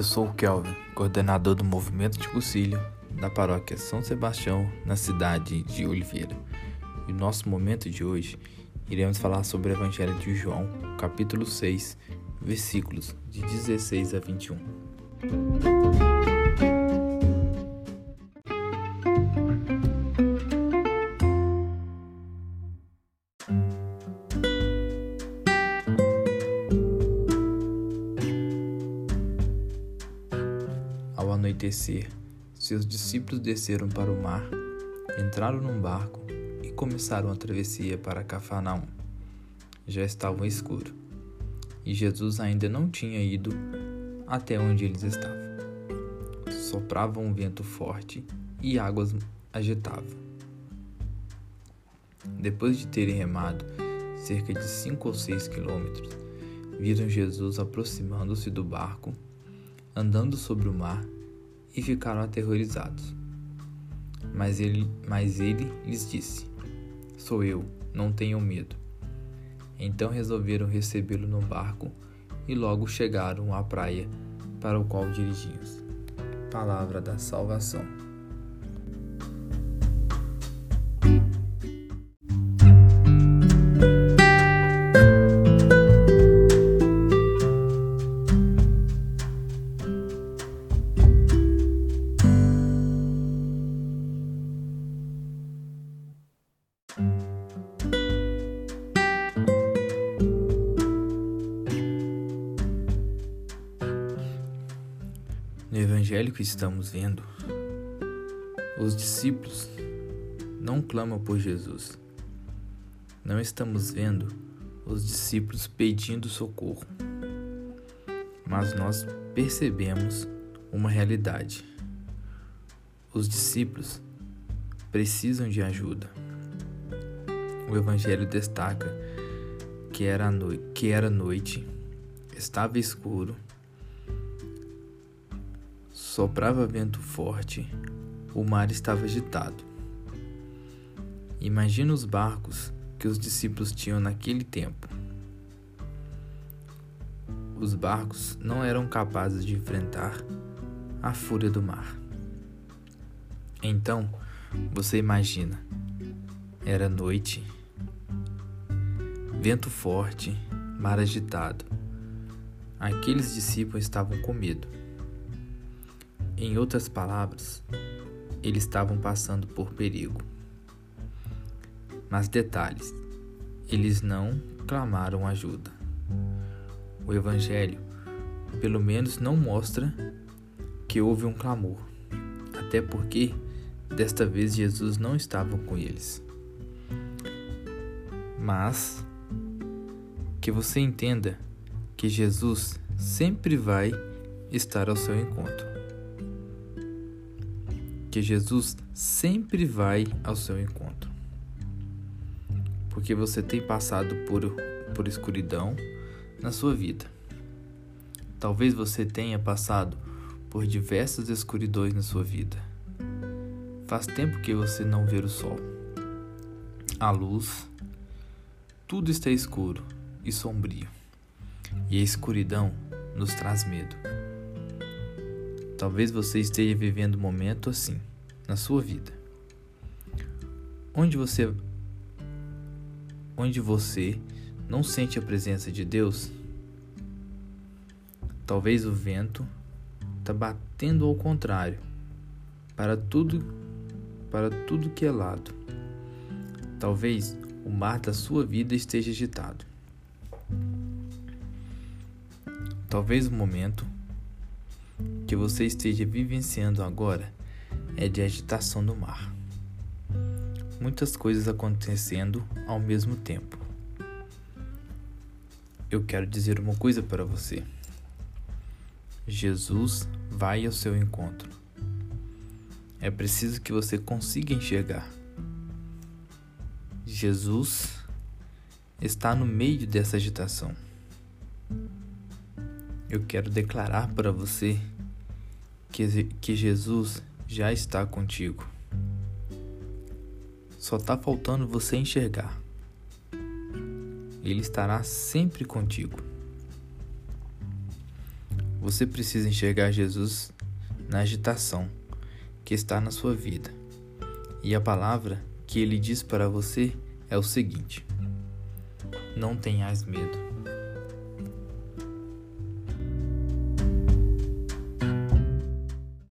Eu sou o Kelvin, coordenador do movimento de Cucílio da paróquia São Sebastião, na cidade de Oliveira. E no nosso momento de hoje, iremos falar sobre o Evangelho de João, capítulo 6, versículos de 16 a 21. Anoitecer, seus discípulos desceram para o mar, entraram num barco e começaram a travessia para Cafarnaum. Já estava escuro, e Jesus ainda não tinha ido até onde eles estavam. Soprava um vento forte e águas agitavam. Depois de terem remado cerca de cinco ou seis quilômetros, viram Jesus aproximando-se do barco andando sobre o mar e ficaram aterrorizados. Mas ele, mas ele lhes disse: Sou eu, não tenham medo. Então resolveram recebê-lo no barco e logo chegaram à praia para o qual dirigiam-se. Palavra da salvação. No evangelho que estamos vendo, os discípulos não clamam por Jesus. Não estamos vendo os discípulos pedindo socorro. Mas nós percebemos uma realidade. Os discípulos precisam de ajuda. O evangelho destaca que era, no... que era noite, estava escuro Soprava vento forte, o mar estava agitado. Imagina os barcos que os discípulos tinham naquele tempo. Os barcos não eram capazes de enfrentar a fúria do mar. Então, você imagina, era noite, vento forte, mar agitado. Aqueles discípulos estavam com medo. Em outras palavras, eles estavam passando por perigo. Mas detalhes, eles não clamaram ajuda. O Evangelho, pelo menos, não mostra que houve um clamor, até porque desta vez Jesus não estava com eles. Mas que você entenda que Jesus sempre vai estar ao seu encontro que Jesus sempre vai ao seu encontro. Porque você tem passado por, por escuridão na sua vida. Talvez você tenha passado por diversas escuridões na sua vida. Faz tempo que você não vê o sol. A luz, tudo está escuro e sombrio. E a escuridão nos traz medo. Talvez você esteja vivendo um momento assim na sua vida. Onde você onde você não sente a presença de Deus? Talvez o vento está batendo ao contrário, para tudo para tudo que é lado. Talvez o mar da sua vida esteja agitado. Talvez o momento que você esteja vivenciando agora é de agitação do mar. Muitas coisas acontecendo ao mesmo tempo. Eu quero dizer uma coisa para você. Jesus vai ao seu encontro. É preciso que você consiga enxergar. Jesus está no meio dessa agitação. Eu quero declarar para você que, que Jesus já está contigo. Só está faltando você enxergar. Ele estará sempre contigo. Você precisa enxergar Jesus na agitação que está na sua vida. E a palavra que ele diz para você é o seguinte: Não tenhas medo.